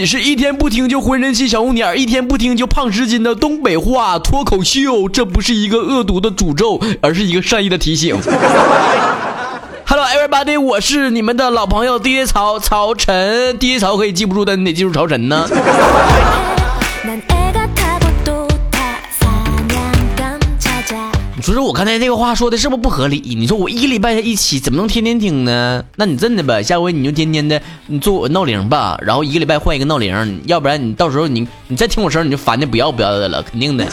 你是一天不听就浑身起小红点，一天不听就胖十斤的东北话脱口秀。这不是一个恶毒的诅咒，而是一个善意的提醒。Hello everybody，我是你们的老朋友 DJ 曹曹晨。DJ 曹可以记不住但，你得记住曹晨呢。不是我刚才这个话说的是不是不合理？你说我一个礼拜一起，怎么能天天听呢？那你真的吧，下回你就天天的你做我闹铃吧，然后一个礼拜换一个闹铃，要不然你到时候你你再听我声你就烦的不要不要的了，肯定的。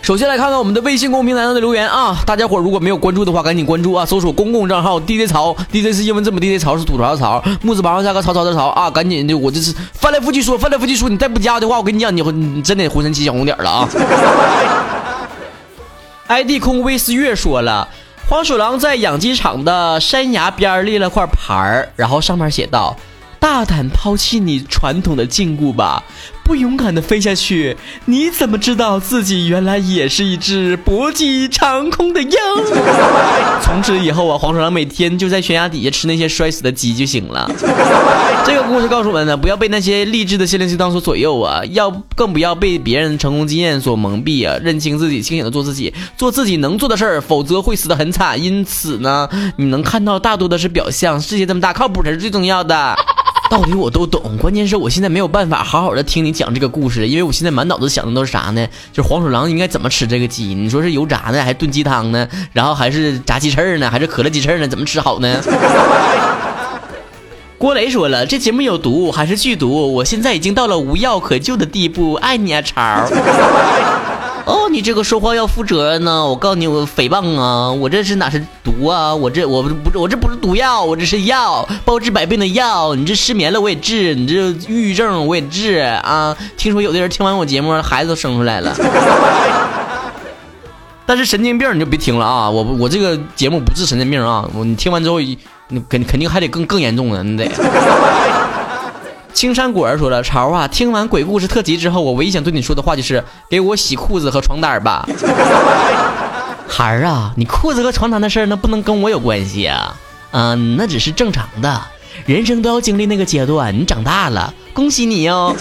首先来看看我们的微信公众平台上的留言啊，大家伙如果没有关注的话，赶紧关注啊，搜索公共账号 DJ 曹，DJ 是英文字母 DJ 曹是吐槽的曹，木字旁上加个曹操的曹啊，赶紧的，我这是翻来覆去说，翻来覆去说，你再不加的话，我跟你讲，你你真的浑身起小红点了啊。ID 空威斯月说了，黄鼠狼在养鸡场的山崖边立了块牌儿，然后上面写道：“大胆抛弃你传统的禁锢吧。”不勇敢的飞下去，你怎么知道自己原来也是一只搏击长空的鹰？从此以后啊，黄鼠狼每天就在悬崖底下吃那些摔死的鸡就行了。这个故事告诉我们呢，不要被那些励志的心灵鸡汤所左右啊，要更不要被别人成功经验所蒙蔽啊，认清自己，清醒的做自己，做自己能做的事儿，否则会死得很惨。因此呢，你能看到大多的是表象，世界这么大，靠谱才是最重要的。道理我都懂，关键是我现在没有办法好好的听你讲这个故事，因为我现在满脑子想的都是啥呢？就是黄鼠狼应该怎么吃这个鸡？你说是油炸呢，还是炖鸡汤呢？然后还是炸鸡翅呢，还是可乐鸡翅呢？怎么吃好呢？郭雷说了，这节目有毒还是剧毒？我现在已经到了无药可救的地步，爱你啊，超。哦，你这个说话要负责任呢！我告诉你，我诽谤啊！我这是哪是毒啊？我这我不是我这不是毒药，我这是药，包治百病的药。你这失眠了我也治，你这抑郁症我也治啊！听说有的人听完我节目，孩子都生出来了。但是神经病你就别听了啊！我我这个节目不治神经病啊！你听完之后，你肯肯定还得更更严重的，你得。青山果儿说了：“潮啊，听完鬼故事特辑之后，我唯一想对你说的话就是给我洗裤子和床单吧。孩儿啊，你裤子和床单的事儿那不能跟我有关系啊。嗯，那只是正常的，人生都要经历那个阶段。你长大了，恭喜你哟。”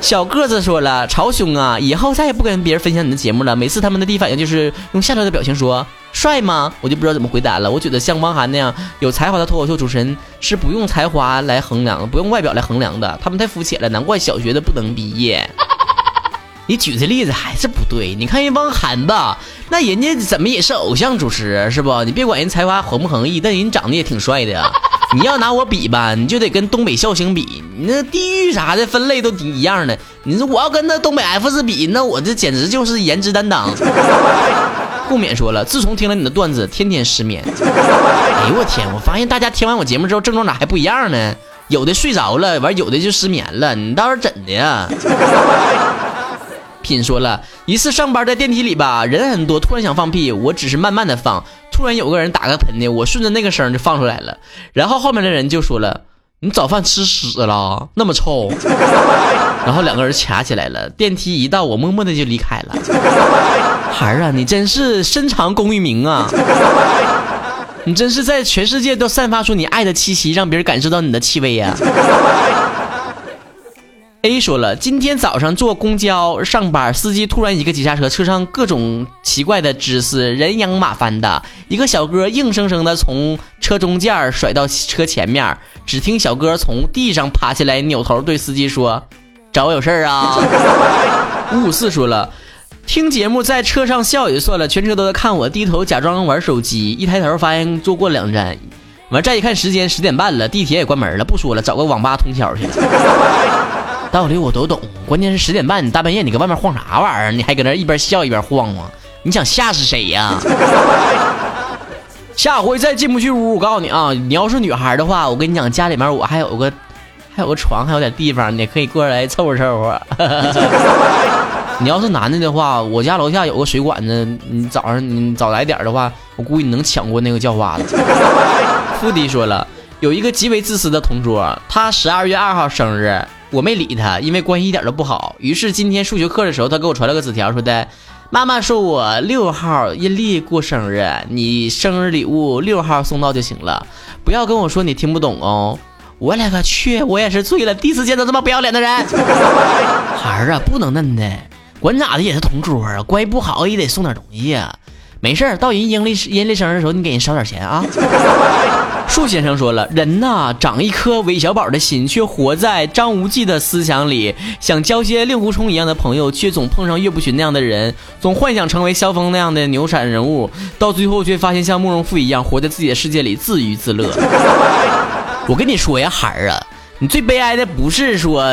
小个子说了：“潮兄啊，以后再也不跟别人分享你的节目了。每次他们的第一反应就是用下头的表情说。”帅吗？我就不知道怎么回答了。我觉得像汪涵那样有才华的脱口秀主持人是不用才华来衡量，不用外表来衡量的。他们太肤浅了，难怪小学的不能毕业。你举的例子还是不对。你看人汪涵吧，那人家怎么也是偶像主持，是不？你别管人才华横不横溢，但人长得也挺帅的呀。你要拿我比吧，你就得跟东北笑星比，你那地域啥的分类都一样的。你说我要跟那东北 F 四比，那我这简直就是颜值担当。顾勉说了，自从听了你的段子，天天失眠。哎呦我天！我发现大家听完我节目之后，症状咋还不一样呢？有的睡着了，完有的就失眠了。你倒是怎的呀？品说了一次上班在电梯里吧，人很多，突然想放屁，我只是慢慢的放。突然有个人打个喷嚏，我顺着那个声就放出来了。然后后面的人就说了：“你早饭吃屎了，那么臭。”然后两个人掐起来了。电梯一到，我默默的就离开了。孩儿啊，你真是深藏功与名啊！你真是在全世界都散发出你爱的气息，让别人感受到你的气味呀。A 说了，今天早上坐公交上班，司机突然一个急刹车，车上各种奇怪的姿势，人仰马翻的。一个小哥硬生生的从车中间甩到车前面，只听小哥从地上爬起来，扭头对司机说：“找我有事儿啊？”五五四说了。听节目在车上笑也就算了，全车都在看我，低头假装玩手机，一抬头发现坐过两站，完再一看时间十点半了，地铁也关门了，不说了，找个网吧通宵去了。道理我都懂，关键是十点半你大半夜你搁外面晃啥玩意儿？你还搁那一边笑一边晃吗？你想吓死谁呀？下回再进不去屋，我告诉你啊，你要是女孩的话，我跟你讲，家里面我还有个还有个床，还有点地方，你可以过来凑合凑合。你要是男的的话，我家楼下有个水管子，你早上你早来点的话，我估计你能抢过那个叫花子。富迪说了，有一个极为自私的同桌，他十二月二号生日，我没理他，因为关系一点都不好。于是今天数学课的时候，他给我传了个纸条，说的：“妈妈说我六号阴历过生日，你生日礼物六号送到就行了，不要跟我说你听不懂哦。”我勒个去，我也是醉了，第一次见到这么不要脸的人。孩儿啊，不能嫩的，管咋的也是同桌啊，关系不好也得送点东西呀。没事儿，到人阴历阴历生日的时候，你给人烧点钱啊。树先生说了，人呐，长一颗韦小宝的心，却活在张无忌的思想里，想交些令狐冲一样的朋友，却总碰上岳不群那样的人，总幻想成为萧峰那样的牛闪人物，到最后却发现像慕容复一样，活在自己的世界里自娱自乐。我跟你说呀，孩儿啊，你最悲哀的不是说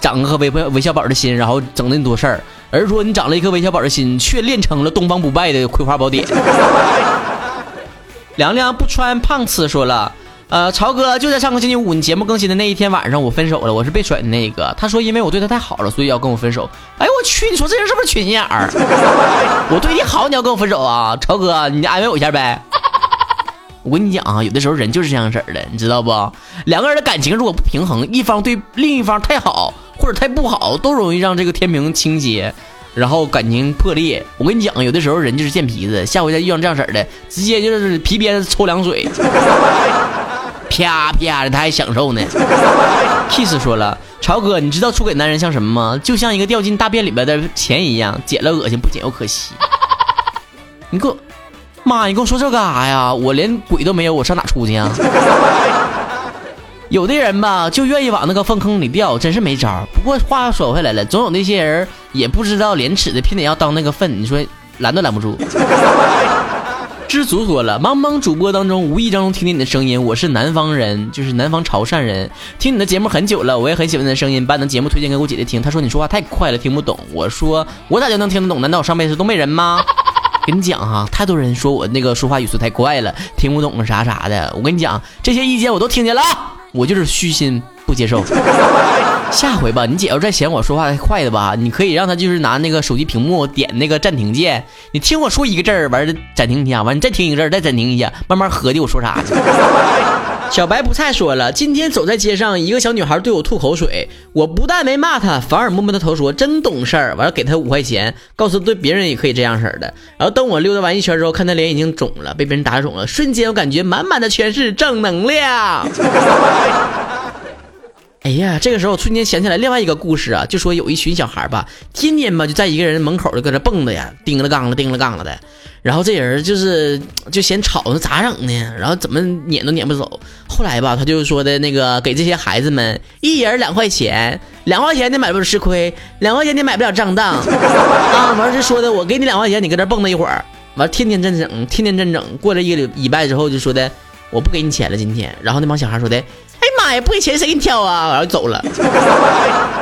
长个韦韦小宝的心，然后整那么多事儿。而是说你长了一颗韦小宝的心，却练成了东方不败的葵花宝典。凉凉不穿胖次说了，呃，曹哥就在上个星期五你节目更新的那一天晚上，我分手了，我是被甩的那个。他说因为我对他太好了，所以要跟我分手。哎呦我去，你说这人是不是缺心眼儿？我对你好，你要跟我分手啊？曹哥，你安慰我一下呗。我跟你讲啊，有的时候人就是这样式儿的，你知道不？两个人的感情如果不平衡，一方对另一方太好。或者太不好，都容易让这个天平倾斜，然后感情破裂。我跟你讲，有的时候人就是贱皮子，下回再遇上这样式儿的，直接就是皮鞭抽凉水，啪啪的，他还享受呢。Kiss 说了，曹哥，你知道出轨男人像什么吗？就像一个掉进大便里边的钱一样，捡了恶心，不捡又可惜。你给我，妈，你跟我说这干啥呀？我连鬼都没有，我上哪出去啊？有的人吧，就愿意往那个粪坑里掉，真是没招。不过话又说回来了，总有那些人也不知道廉耻的，偏得要当那个粪。你说拦都拦不住。知足说了，茫茫主播当中，无意当中听见你的声音，我是南方人，就是南方潮汕人，听你的节目很久了，我也很喜欢你的声音，把你的节目推荐给我姐姐听。她说你说话太快了，听不懂。我说我咋就能听得懂？难道我上辈子是东北人吗？跟你讲哈，太多人说我那个说话语速太快了，听不懂啥啥的。我跟你讲，这些意见我都听见了。我就是虚心不接受。下回吧，你姐要再嫌我说话太快的吧，你可以让她就是拿那个手机屏幕点那个暂停键，你听我说一个字儿，完了暂停一下，完你再听一个字儿，再暂停一下，慢慢合计我说啥。小白不再说了，今天走在街上，一个小女孩对我吐口水，我不但没骂她，反而摸摸她头说真懂事儿，完了给她五块钱，告诉对别人也可以这样式儿的。然后等我溜达完一圈之后，看她脸已经肿了，被别人打肿了，瞬间我感觉满满的全是正能量。哎呀，这个时候我瞬间想起来另外一个故事啊，就说有一群小孩吧，天天吧就在一个人门口就搁这蹦的呀，叮了当了，叮了当了的。然后这人就是就嫌吵，那咋整呢？然后怎么撵都撵不走。后来吧，他就说的那个给这些孩子们一人两块钱，两块钱你买不了吃亏，两块钱你买不了上当啊。完是说的我给你两块钱，你搁这蹦跶一会儿，完天天真整，天天真整。过了一个礼拜之后，就说的我不给你钱了今天。然后那帮小孩说的。妈呀！不给钱谁给你挑啊？然后走了。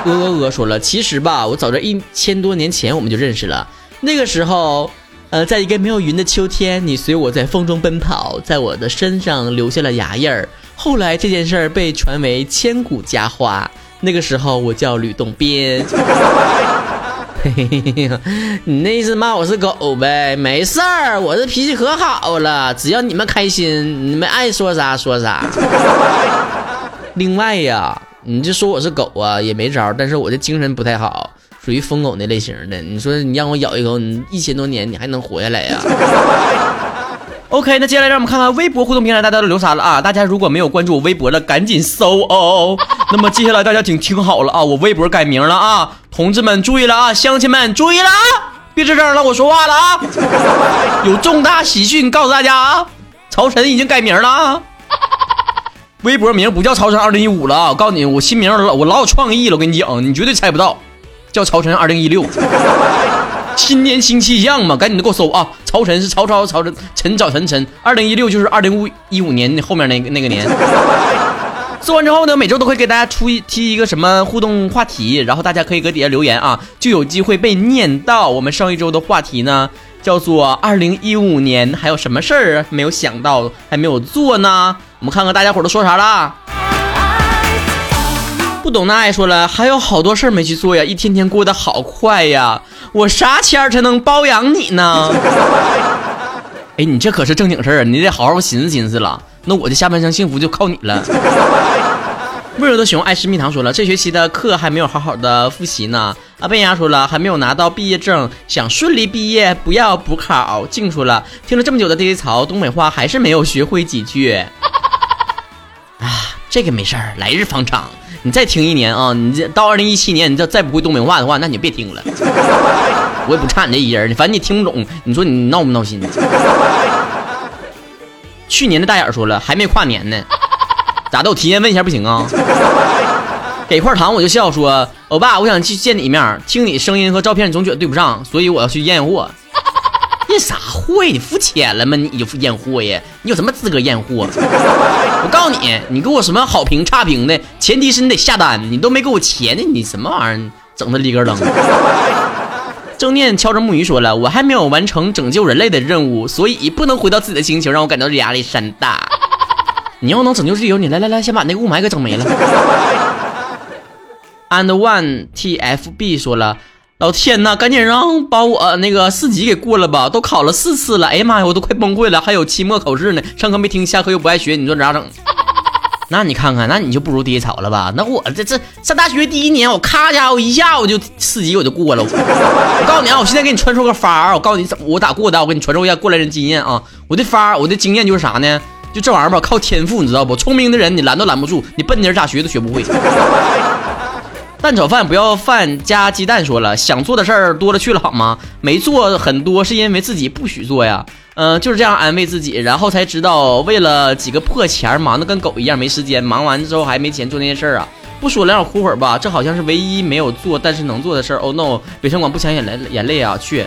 鹅鹅鹅说了，其实吧，我早在一千多年前我们就认识了。那个时候，呃，在一个没有云的秋天，你随我在风中奔跑，在我的身上留下了牙印儿。后来这件事儿被传为千古佳话。那个时候我叫吕洞宾。嘿嘿嘿你那意思骂我是狗呗？没事儿，我这脾气可好了，只要你们开心，你们爱说啥说啥。另外呀，你就说我是狗啊，也没招。但是我这精神不太好，属于疯狗那类型的。你说你让我咬一口，你一千多年你还能活下来呀？OK，那接下来让我们看看微博互动平台大家都留啥了啊？大家如果没有关注我微博的，赶紧搜哦。那么接下来大家请听好了啊，我微博改名了啊，同志们注意了啊，乡亲们注意了啊，别吱声了，我说话了啊，有重大喜讯告诉大家啊，朝晨已经改名了啊。微博名不叫曹晨二零一五了啊！我告诉你，我新名老我老有创意了，我跟你讲，你绝对猜不到，叫曹晨二零一六，新年新气象嘛，赶紧的给我搜啊！曹晨是曹操曹晨陈早晨晨，二零一六就是二零五一五年后面那个那个年。做完之后呢，每周都会给大家出一提一个什么互动话题，然后大家可以搁底下留言啊，就有机会被念到。我们上一周的话题呢，叫做二零一五年还有什么事儿没有想到，还没有做呢？我们看看大家伙都说啥了。不懂那爱说了，还有好多事儿没去做呀，一天天过得好快呀，我啥钱才能包养你呢？哎，你这可是正经事儿，你得好好寻思寻思了。那我的下半生幸福就靠你了。温柔的熊爱吃蜜糖说了，这学期的课还没有好好的复习呢。阿贝牙说了，还没有拿到毕业证，想顺利毕业，不要补考。静说了，听了这么久的 DJ 槽，东北话还是没有学会几句。这个没事儿，来日方长。你再听一年啊，你这到二零一七年，你这再不会东北话的话，那你就别听了。我也不差你这一人，反正你听不懂，你说你闹不闹心？去年的大眼说了，还没跨年呢，咋的？我提前问一下不行啊？给块糖我就笑说，欧巴，我想去见你一面，听你声音和照片总觉得对不上，所以我要去验货。验啥货呀？你付钱了吗？你就验货呀？你有什么资格验货？我告诉你，你给我什么好评差评的，前提是你得下单，你都没给我钱呢，你什么玩意儿？整的里个楞。正念敲着木鱼说了，我还没有完成拯救人类的任务，所以不能回到自己的星球，让我感到压力山大。你要能拯救地球，你来来来，先把那个雾霾给整没了。And one TFB 说了。老天呐，赶紧让把我那个四级给过了吧！都考了四次了，哎呀妈呀，我都快崩溃了！还有期末考试呢，上课没听，下课又不爱学，你说咋整？那你看看，那你就不如低潮了吧？那我这这上大学第一年，我咔家伙一下我就四级我就过了。我告诉你啊，我现在给你传授个法儿，我告诉你怎么我咋过的，我给你传授一下过来人经验啊！我的法儿，我的经验就是啥呢？就这玩意儿吧，靠天赋，你知道不？聪明的人你拦都拦不住，你笨的人咋学都学不会。蛋炒饭不要饭加鸡蛋。说了，想做的事儿多了去了，好吗？没做很多是因为自己不许做呀。嗯，就是这样安慰自己，然后才知道为了几个破钱忙得跟狗一样，没时间。忙完之后还没钱做那些事儿啊。不说了，让我哭会儿吧。这好像是唯一没有做但是能做的事儿。Oh no！北上广不抢眼泪眼泪啊！去，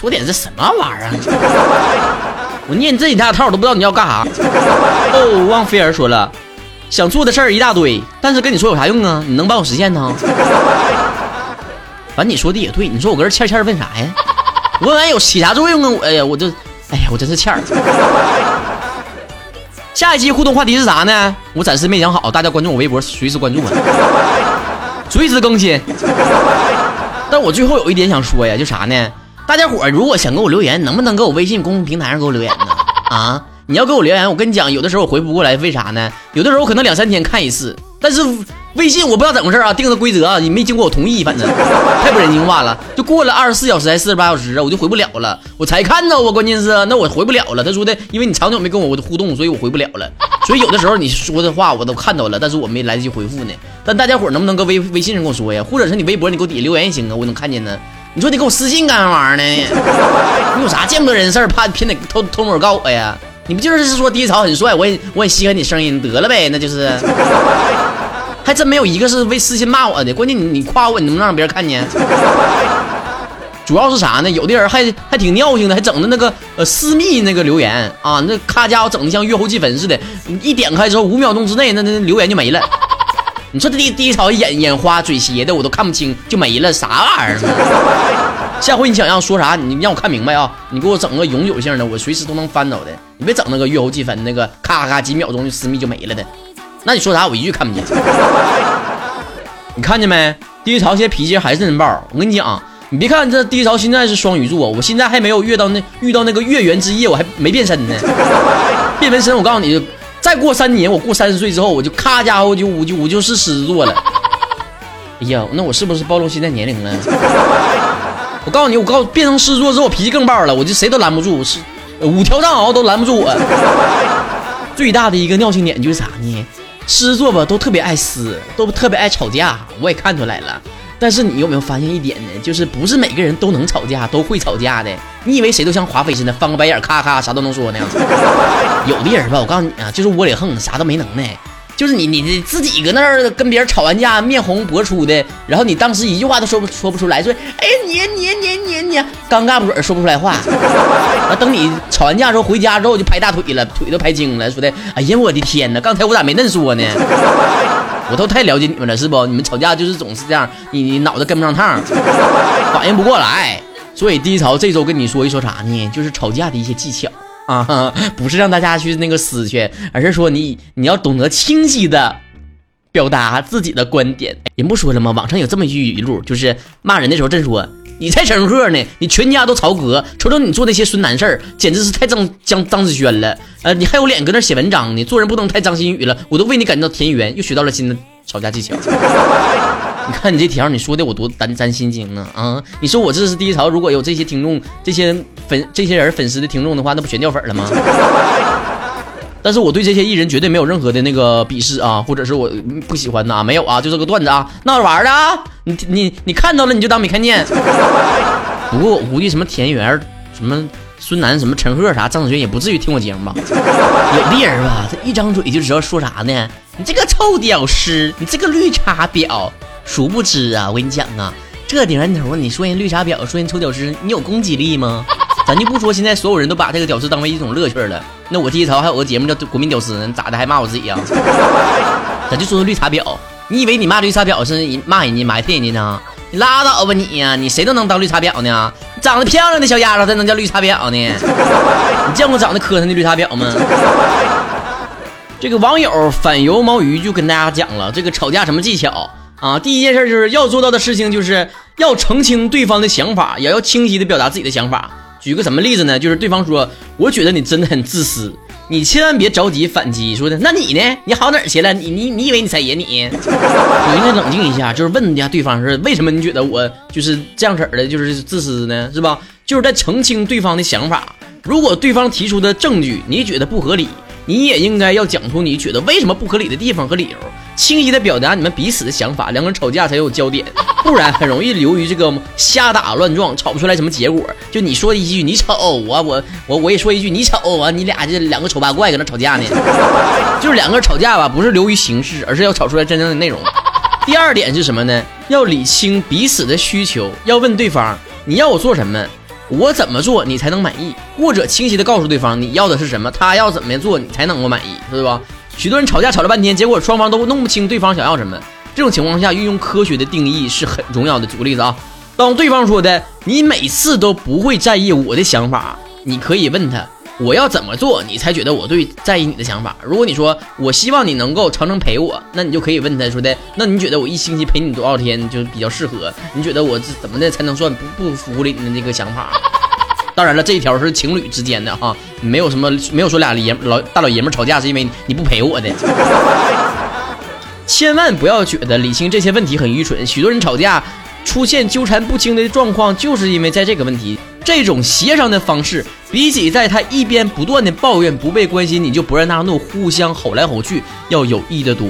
说点这什么玩意儿？我念这几大套都不知道你要干啥。哦，忘菲儿说了。想做的事儿一大堆，但是跟你说有啥用啊？你能帮我实现呢？反正你说的也对，你说我搁这欠欠问啥呀？问完有起啥作用啊？我哎呀，我这哎呀，我真是欠儿。下一期互动话题是啥呢？我暂时没想好，大家关注我微博，随时关注我，随时更新。但我最后有一点想说呀，就啥呢？大家伙如果想给我留言，能不能给我微信公众平台上给我留言呢？啊？你要给我留言，我跟你讲，有的时候我回不过来，为啥呢？有的时候我可能两三天看一次，但是微信我不知道怎么回事啊，定的规则啊，你没经过我同意，反正 太不人性化了。就过了二十四小时还是四十八小时啊，我就回不了了，我才看到啊，关键是那我回不了了。他说的，因为你长久没跟我互动，所以我回不了了。所以有的时候你说的话我都看到了，但是我没来得及回复呢。但大家伙能不能搁微微信上跟我说呀？或者是你微博你给我底下留言也行啊，我能看见呢。你说你给我私信干啥玩意儿呢？你有啥见不得人事儿，怕偏得偷偷摸告我呀？你不就是说低潮很帅，我也我也稀罕你声音得了呗，那就是，还真没有一个是为私信骂我的。关键你你夸我，你能不能让别人看见？主要是啥呢？有的人还还挺尿性的，还整的那个呃私密那个留言啊，那咔家伙整的像月后祭坟似的，一点开之后五秒钟之内那那留言就没了。你说这低低潮眼眼花嘴斜的我都看不清就没了，啥玩意儿？下回你想让说啥，你让我看明白啊！你给我整个永久性的，我随时都能翻到的。你别整那个月后积分那个咔咔几秒钟就私密就没了的。那你说啥，我一句看不见。你看见没？第一潮现在脾气还是人爆。我跟你讲，你别看这第一潮现在是双鱼座，我现在还没有遇到那遇到那个月圆之夜，我还没变身呢。变完身，我告诉你，再过三年，我过三十岁之后，我就咔家伙就我就我就是狮子座了。哎呀，那我是不是暴露现在年龄了？我告诉你，我告变成狮子座之后，我脾气更爆了，我就谁都拦不住，是五条藏獒都拦不住我。最大的一个尿性点就是啥呢？狮子座吧，都特别爱撕，都特别爱吵架，我也看出来了。但是你有没有发现一点呢？就是不是每个人都能吵架，都会吵架的。你以为谁都像华妃似的，翻个白眼，咔咔啥都能说呢？有的人吧，我告诉你啊，就是窝里横，啥都没能耐。就是你，你你自己搁那儿跟别人吵完架，面红脖粗的，然后你当时一句话都说不说不出来，说哎你你你你你，尴尬不准说不出来话。那等你吵完架之后回家之后就拍大腿了，腿都拍青了，说的哎呀我的天哪，刚才我咋没恁说呢？我都太了解你们了是不？你们吵架就是总是这样，你你脑子跟不上趟，反应不过来。所以低潮这周跟你说一说啥呢？就是吵架的一些技巧。啊，不是让大家去那个死去，而是说你你要懂得清晰的表达自己的观点。人不说了吗？网上有这么一句语录，就是骂人的时候真说你才成鹤呢，你全家都曹格，瞅瞅你做那些孙男事儿，简直是太张张张子萱了。呃，你还有脸搁那写文章呢？做人不能太张馨予了。我都为你感到田园，又学到了新的吵架技巧。你看你这条，你说的我多担担心惊啊！啊，你说我这是第一潮，如果有这些听众、这些粉、这些人粉丝的听众的话，那不全掉粉了吗？但是我对这些艺人绝对没有任何的那个鄙视啊，或者是我不喜欢呐，没有啊，就这个段子啊，闹着玩的啊，你你你看到了你就当没看见。不过我估计什么田园、什么孙楠、什么陈赫啥、张子萱也不至于听我节目吧？有的人吧，他一张嘴就知道说啥呢？你这个臭屌丝，你这个绿茶婊，殊不知啊，我跟你讲啊，这年头你说人绿茶婊，说人臭屌丝，你有攻击力吗？咱就不说现在所有人都把这个屌丝当为一种乐趣了，那我第一槽还有个节目叫《国民屌丝》呢，咋的还骂我自己呀？咱就说说绿茶婊，你以为你骂绿茶婊是骂人家埋汰人家呢？你拉倒吧你呀，你谁都能当绿茶婊呢？长得漂亮的小丫头才能叫绿茶婊呢？你见过长得磕碜的绿茶婊吗？这个网友反油毛鱼就跟大家讲了这个吵架什么技巧啊？第一件事就是要做到的事情就是要澄清对方的想法，也要清晰的表达自己的想法。举个什么例子呢？就是对方说：“我觉得你真的很自私。”你千万别着急反击，说的那你呢？你好哪儿去了？你你你以为你才爷你？你应该冷静一下，就是问一下对方是为什么你觉得我就是这样式儿的，就是自私呢？是吧？就是在澄清对方的想法。如果对方提出的证据你觉得不合理。你也应该要讲出你觉得为什么不合理的地方和理由，清晰的表达你们彼此的想法，两个人吵架才有焦点，不然很容易流于这个瞎打乱撞，吵不出来什么结果。就你说一句你丑，我我我我也说一句你丑啊，你俩这两个丑八怪搁那吵架呢，就是两个人吵架吧，不是流于形式，而是要吵出来真正的内容。第二点是什么呢？要理清彼此的需求，要问对方你要我做什么。我怎么做你才能满意？或者清晰的告诉对方你要的是什么，他要怎么做你才能够满意，对吧？许多人吵架吵了半天，结果双方都弄不清对方想要什么。这种情况下，运用科学的定义是很重要的。举个例子啊，当对方说的你每次都不会在意我的想法，你可以问他。我要怎么做，你才觉得我对在意你的想法？如果你说我希望你能够常常陪我，那你就可以问他说的，那你觉得我一星期陪你多少天就比较适合？你觉得我怎么的才能算不不符合你的这个想法？当然了，这一条是情侣之间的哈，没有什么没有说俩爷老大老爷们吵架是因为你不陪我的。千万不要觉得理清这些问题很愚蠢，许多人吵架出现纠缠不清的状况，就是因为在这个问题。这种协商的方式，比起在他一边不断的抱怨不被关心，你就不让他怒，互相吼来吼去，要有益的多。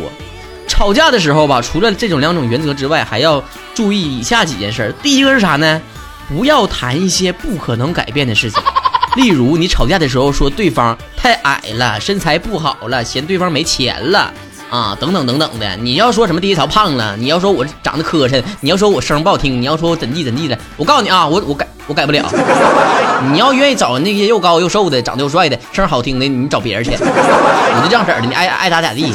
吵架的时候吧，除了这种两种原则之外，还要注意以下几件事。第一个是啥呢？不要谈一些不可能改变的事情，例如你吵架的时候说对方太矮了，身材不好了，嫌对方没钱了。啊，等等等等的，你要说什么第一条胖了，你要说我长得磕碜，你要说我声不好听，你要说我怎地怎地的，我告诉你啊，我我改我改不了。你要愿意找那些又高又瘦的，长得又帅的，声好听的，你找别人去。我就这样式儿的，你爱爱咋咋地，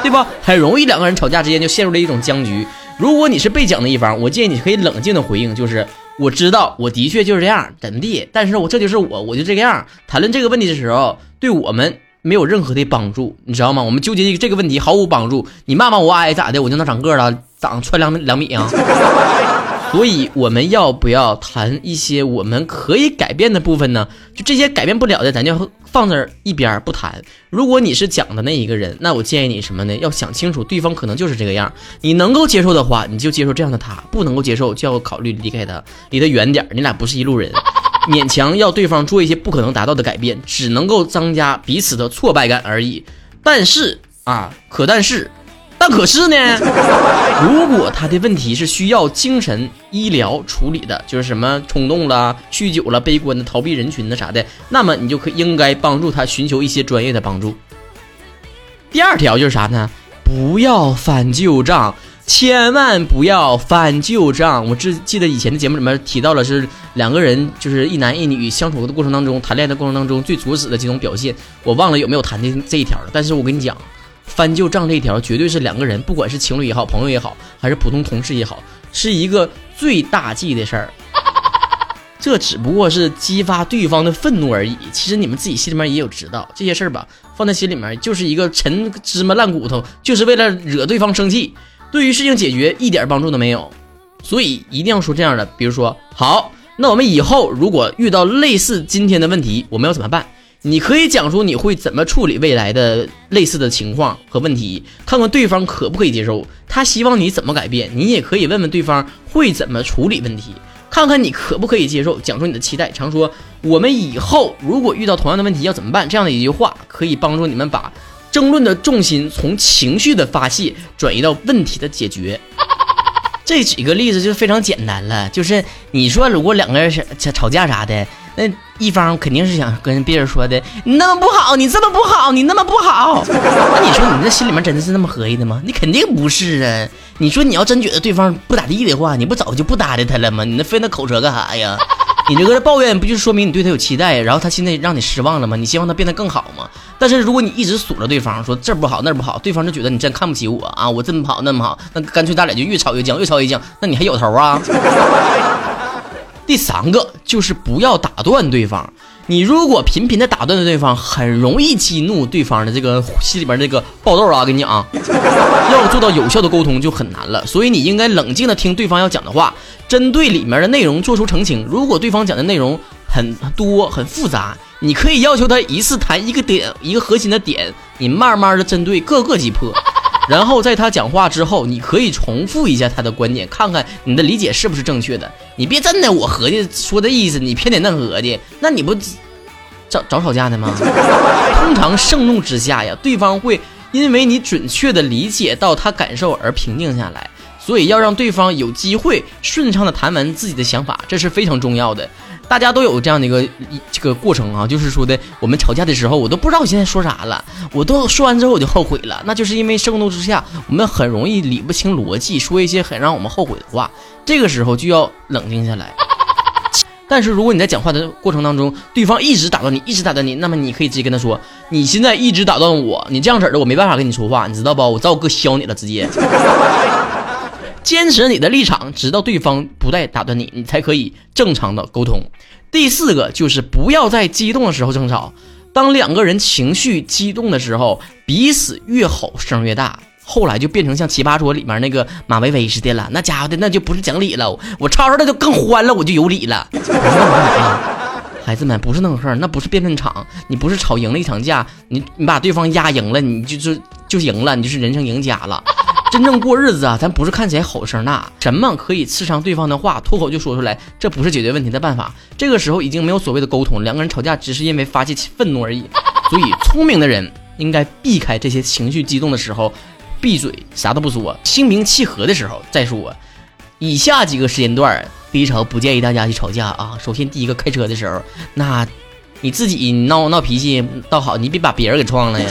对不？很容易两个人吵架之间就陷入了一种僵局。如果你是被讲的一方，我建议你可以冷静的回应，就是我知道我的确就是这样，怎么地？但是我这就是我，我就这个样。谈论这个问题的时候，对我们。没有任何的帮助，你知道吗？我们纠结这个问题毫无帮助。你骂骂我矮咋的？我就能长个了，长穿两两米啊！所以我们要不要谈一些我们可以改变的部分呢？就这些改变不了的，咱就放这一边不谈。如果你是讲的那一个人，那我建议你什么呢？要想清楚，对方可能就是这个样。你能够接受的话，你就接受这样的他；不能够接受，就要考虑离开他，离他远点。你俩不是一路人。勉强要对方做一些不可能达到的改变，只能够增加彼此的挫败感而已。但是啊，可但是，但可是呢，如果他的问题是需要精神医疗处理的，就是什么冲动了、酗酒了、悲观的、逃避人群的啥的，那么你就可应该帮助他寻求一些专业的帮助。第二条就是啥呢？不要翻旧账。千万不要翻旧账。我只记得以前的节目里面提到了，是两个人就是一男一女相处的过程当中，谈恋爱的过程当中最阻止的几种表现。我忘了有没有谈的这一条了。但是我跟你讲，翻旧账这一条绝对是两个人，不管是情侣也好，朋友也好，还是普通同事也好，是一个最大忌的事儿。这只不过是激发对方的愤怒而已。其实你们自己心里面也有知道，这些事儿吧，放在心里面就是一个陈芝麻烂骨头，就是为了惹对方生气。对于事情解决一点帮助都没有，所以一定要说这样的，比如说，好，那我们以后如果遇到类似今天的问题，我们要怎么办？你可以讲出你会怎么处理未来的类似的情况和问题，看看对方可不可以接受，他希望你怎么改变，你也可以问问对方会怎么处理问题。看看你可不可以接受，讲出你的期待。常说我们以后如果遇到同样的问题要怎么办？这样的一句话可以帮助你们把争论的重心从情绪的发泄转移到问题的解决。这几个例子就非常简单了，就是你说如果两个人吵吵架啥的，那一方肯定是想跟别人说的，你那么不好，你这么不好，你那么不好。那你说你这心里面真的是那么合意的吗？你肯定不是啊。你说你要真觉得对方不咋地的话，你不早就不搭理他了吗？你那费那口舌干啥呀？你这个抱怨不就是说明你对他有期待，然后他现在让你失望了吗？你希望他变得更好吗？但是如果你一直数着对方说这不好那不好，对方就觉得你真看不起我啊！我这么好那么好，那干脆咱俩就越吵越僵，越吵越僵，那你还有头啊？第三个就是不要打断对方。你如果频频的打断对方，很容易激怒对方的这个心里边这个爆豆啊！跟你讲，要做到有效的沟通就很难了。所以你应该冷静的听对方要讲的话，针对里面的内容做出澄清。如果对方讲的内容很多很复杂，你可以要求他一次谈一个点，一个核心的点，你慢慢的针对各个击破。然后在他讲话之后，你可以重复一下他的观点，看看你的理解是不是正确的。你别真的我合计说的意思，你偏得那合计，那你不找找吵架的吗？通常盛怒之下呀，对方会因为你准确的理解到他感受而平静下来。所以要让对方有机会顺畅的谈完自己的想法，这是非常重要的。大家都有这样的一个这个过程啊，就是说的，我们吵架的时候，我都不知道我现在说啥了，我都说完之后我就后悔了，那就是因为盛怒之下，我们很容易理不清逻辑，说一些很让我们后悔的话。这个时候就要冷静下来。但是如果你在讲话的过程当中，对方一直打断你，一直打断你，那么你可以直接跟他说：“你现在一直打断我，你这样式的我没办法跟你说话，你知道不？我找我哥削你了，直接。”坚持你的立场，直到对方不再打断你，你才可以正常的沟通。第四个就是不要在激动的时候争吵。当两个人情绪激动的时候，彼此越吼声越大，后来就变成像奇葩说里面那个马薇薇似的了。那家伙的那就不是讲理了，我吵吵的就更欢了，我就有理了。孩子们不是那种事儿，那不是辩论场，你不是吵赢了一场架，你你把对方压赢了，你就就就赢了，你就是人生赢家了。真正过日子啊，咱不是看谁吼声大，什么可以刺伤对方的话，脱口就说出来，这不是解决问题的办法。这个时候已经没有所谓的沟通，两个人吵架只是因为发泄愤怒而已。所以，聪明的人应该避开这些情绪激动的时候，闭嘴，啥都不说，心平气和的时候再说。以下几个时间段，低潮不建议大家去吵架啊。首先，第一个开车的时候，那你自己闹闹脾气倒好，你别把别人给撞了呀。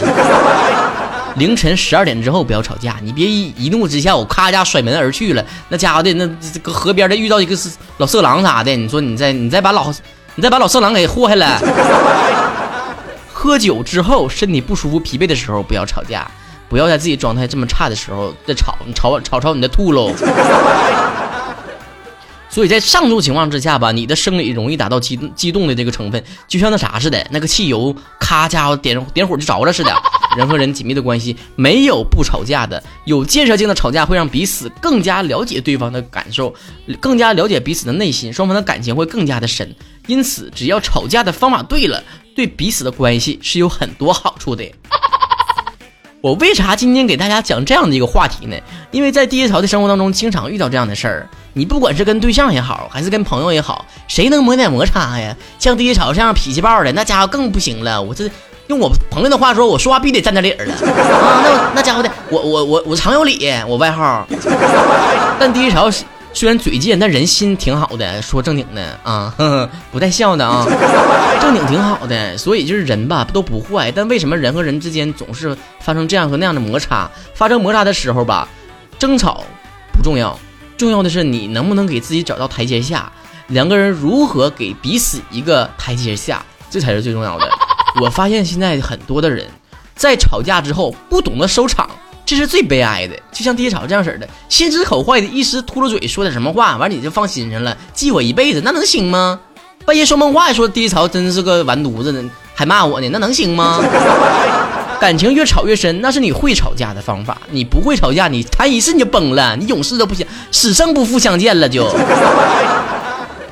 凌晨十二点之后不要吵架，你别一一怒之下我咔一下甩门而去了。那家伙的那这个河边的遇到一个老色狼啥的，你说你再你再把老你再把老色狼给祸害了。喝酒之后身体不舒服疲惫的时候不要吵架，不要在自己状态这么差的时候再吵，你吵吵吵你的吐喽。所以在上述情况之下吧，你的生理容易达到激激动的这个成分，就像那啥似的，那个汽油咔家伙点点火就着了似的。人和人紧密的关系没有不吵架的，有建设性的吵架会让彼此更加了解对方的感受，更加了解彼此的内心，双方的感情会更加的深。因此，只要吵架的方法对了，对彼此的关系是有很多好处的。我为啥今天给大家讲这样的一个话题呢？因为在低潮的生活当中，经常遇到这样的事儿。你不管是跟对象也好，还是跟朋友也好，谁能磨点摩擦呀？像低潮这样脾气暴的，那家伙更不行了。我这。用我朋友的话说，我说话必得占点理儿了啊！那那家伙的，我我我我常有理，我外号。但第一条虽然嘴贱，但人心挺好的，说正经的啊，呵 呵不带笑的啊，正经挺好的。所以就是人吧都不坏，但为什么人和人之间总是发生这样和那样的摩擦？发生摩擦的时候吧，争吵不重要，重要的是你能不能给自己找到台阶下，两个人如何给彼此一个台阶下，这才是最重要的。我发现现在很多的人，在吵架之后不懂得收场，这是最悲哀的。就像爹吵这样式的，心直口坏的，一时秃噜嘴说点什么话，完你就放心上了，记我一辈子，那能行吗？半夜说梦话说爹潮真是个完犊子呢，还骂我呢，那能行吗？感情越吵越深，那是你会吵架的方法。你不会吵架，你谈一次你就崩了，你永世都不行，死生不复相见了就。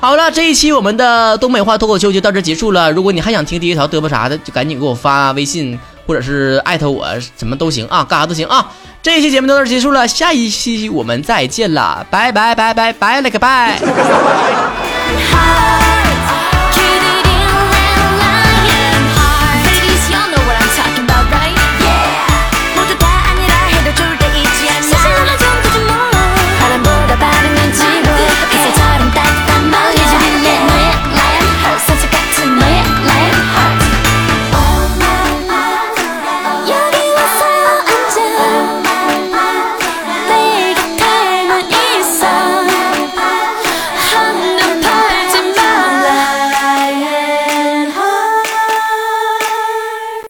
好了，这一期我们的东北话脱口秀就到这结束了。如果你还想听第一条嘚啵啥的，就赶紧给我发微信，或者是艾特我，什么都行啊，干啥都行啊。这一期节目到这结束了，下一期我们再见啦，拜拜拜拜拜了个拜。